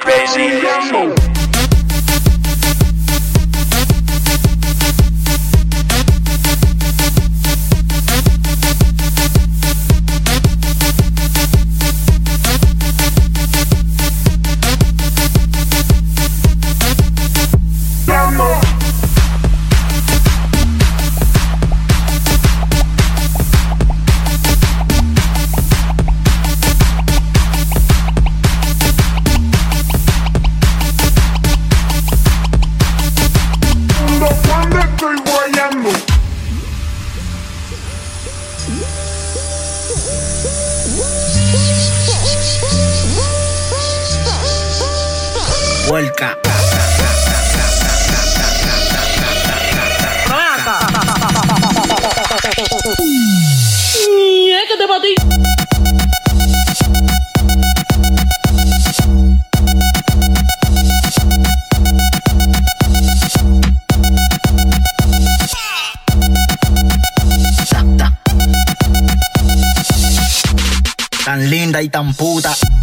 crazy. Crazy. y tan puta.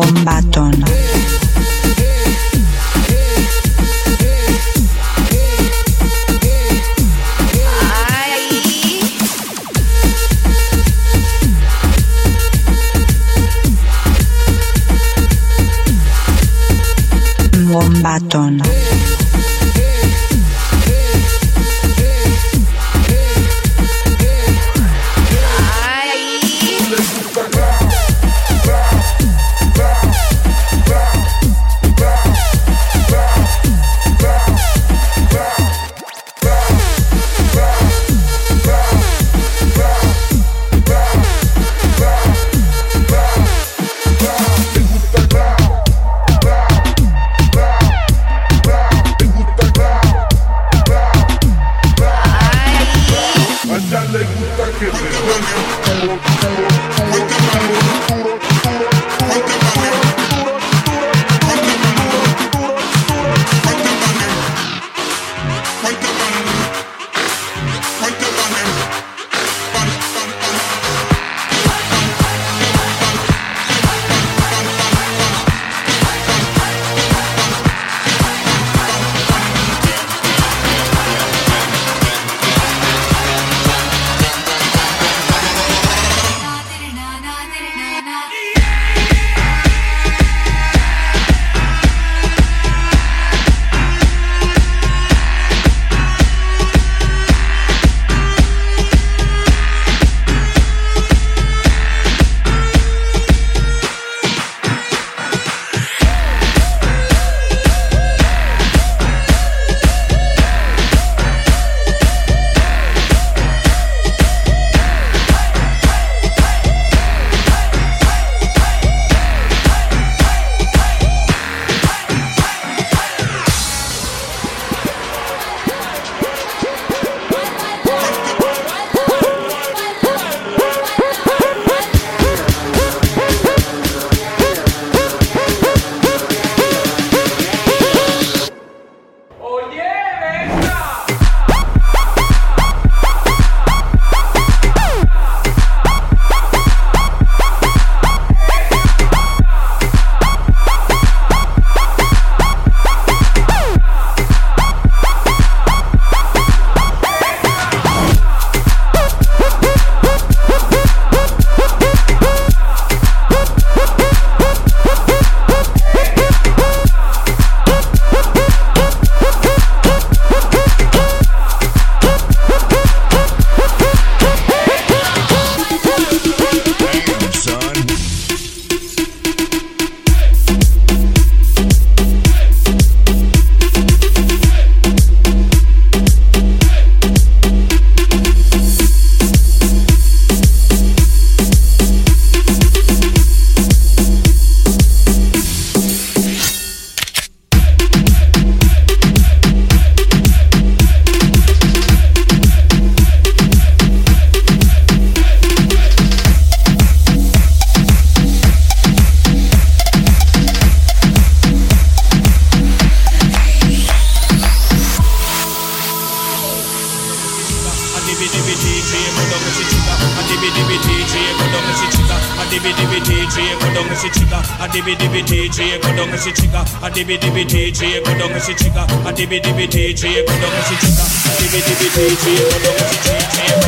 un batón. Bombatón. DJ, go down as a trigger. A dibby db DJ, go down as a trigger. A dibby db DJ, go down as a trigger. A dibby db DJ, go down as a trigger. A dibby db DJ, go down as a trigger. A dibby db DJ, go down as a trigger.